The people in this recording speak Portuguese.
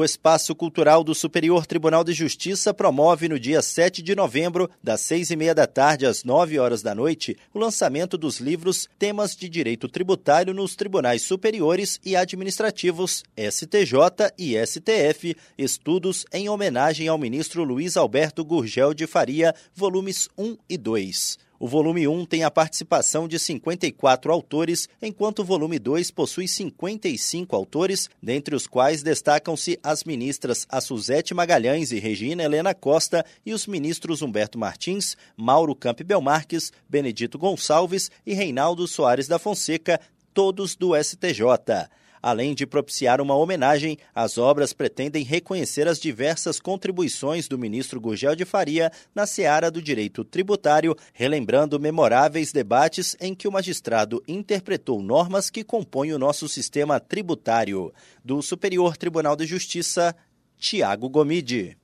O Espaço Cultural do Superior Tribunal de Justiça promove no dia 7 de novembro, das seis e meia da tarde às nove horas da noite, o lançamento dos livros Temas de Direito Tributário nos Tribunais Superiores e Administrativos, STJ e STF, estudos em homenagem ao ministro Luiz Alberto Gurgel de Faria, volumes 1 e 2. O volume 1 tem a participação de 54 autores, enquanto o volume 2 possui 55 autores, dentre os quais destacam-se as ministras Suzete Magalhães e Regina Helena Costa e os ministros Humberto Martins, Mauro Campbell Marques, Benedito Gonçalves e Reinaldo Soares da Fonseca, todos do STJ. Além de propiciar uma homenagem, as obras pretendem reconhecer as diversas contribuições do ministro Gurgel de Faria na seara do direito tributário, relembrando memoráveis debates em que o magistrado interpretou normas que compõem o nosso sistema tributário. Do Superior Tribunal de Justiça, Tiago Gomide.